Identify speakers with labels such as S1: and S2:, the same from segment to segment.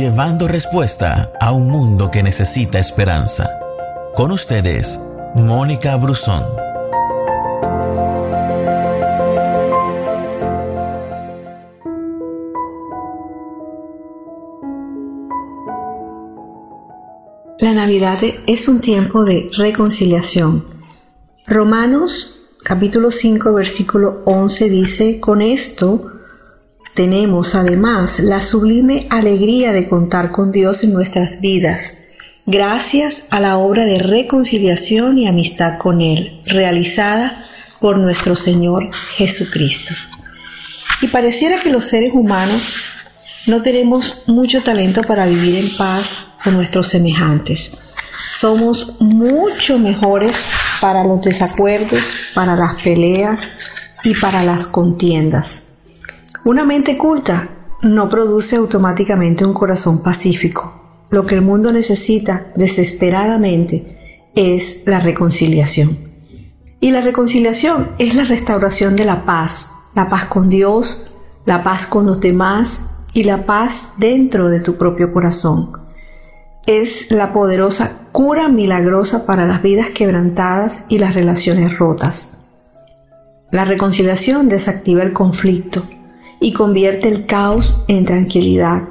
S1: llevando respuesta a un mundo que necesita esperanza. Con ustedes, Mónica Brusón.
S2: La Navidad es un tiempo de reconciliación. Romanos capítulo 5 versículo 11 dice, con esto tenemos además la sublime alegría de contar con Dios en nuestras vidas, gracias a la obra de reconciliación y amistad con Él, realizada por nuestro Señor Jesucristo. Y pareciera que los seres humanos no tenemos mucho talento para vivir en paz con nuestros semejantes. Somos mucho mejores para los desacuerdos, para las peleas y para las contiendas. Una mente culta no produce automáticamente un corazón pacífico. Lo que el mundo necesita desesperadamente es la reconciliación. Y la reconciliación es la restauración de la paz, la paz con Dios, la paz con los demás y la paz dentro de tu propio corazón. Es la poderosa cura milagrosa para las vidas quebrantadas y las relaciones rotas. La reconciliación desactiva el conflicto y convierte el caos en tranquilidad,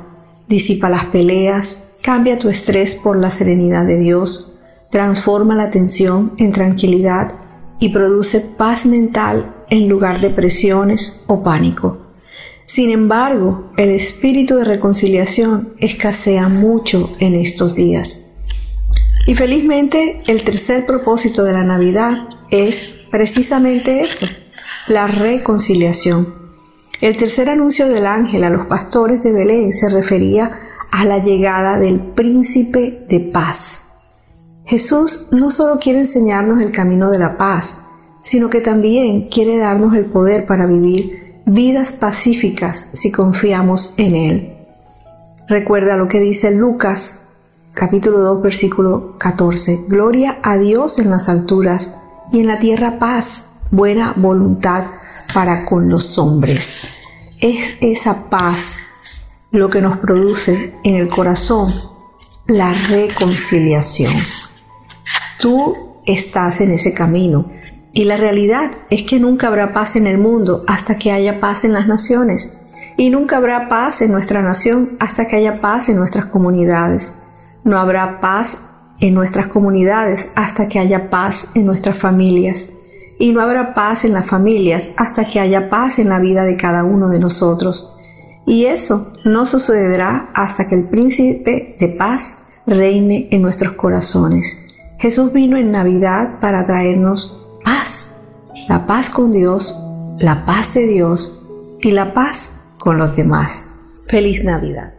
S2: disipa las peleas, cambia tu estrés por la serenidad de Dios, transforma la tensión en tranquilidad y produce paz mental en lugar de presiones o pánico. Sin embargo, el espíritu de reconciliación escasea mucho en estos días. Y felizmente el tercer propósito de la Navidad es precisamente eso, la reconciliación. El tercer anuncio del ángel a los pastores de Belén se refería a la llegada del príncipe de paz. Jesús no solo quiere enseñarnos el camino de la paz, sino que también quiere darnos el poder para vivir vidas pacíficas si confiamos en Él. Recuerda lo que dice Lucas capítulo 2 versículo 14. Gloria a Dios en las alturas y en la tierra paz, buena voluntad para con los hombres. Es esa paz lo que nos produce en el corazón la reconciliación. Tú estás en ese camino y la realidad es que nunca habrá paz en el mundo hasta que haya paz en las naciones. Y nunca habrá paz en nuestra nación hasta que haya paz en nuestras comunidades. No habrá paz en nuestras comunidades hasta que haya paz en nuestras familias. Y no habrá paz en las familias hasta que haya paz en la vida de cada uno de nosotros. Y eso no sucederá hasta que el príncipe de paz reine en nuestros corazones. Jesús vino en Navidad para traernos la paz con Dios, la paz de Dios y la paz con los demás. Feliz Navidad.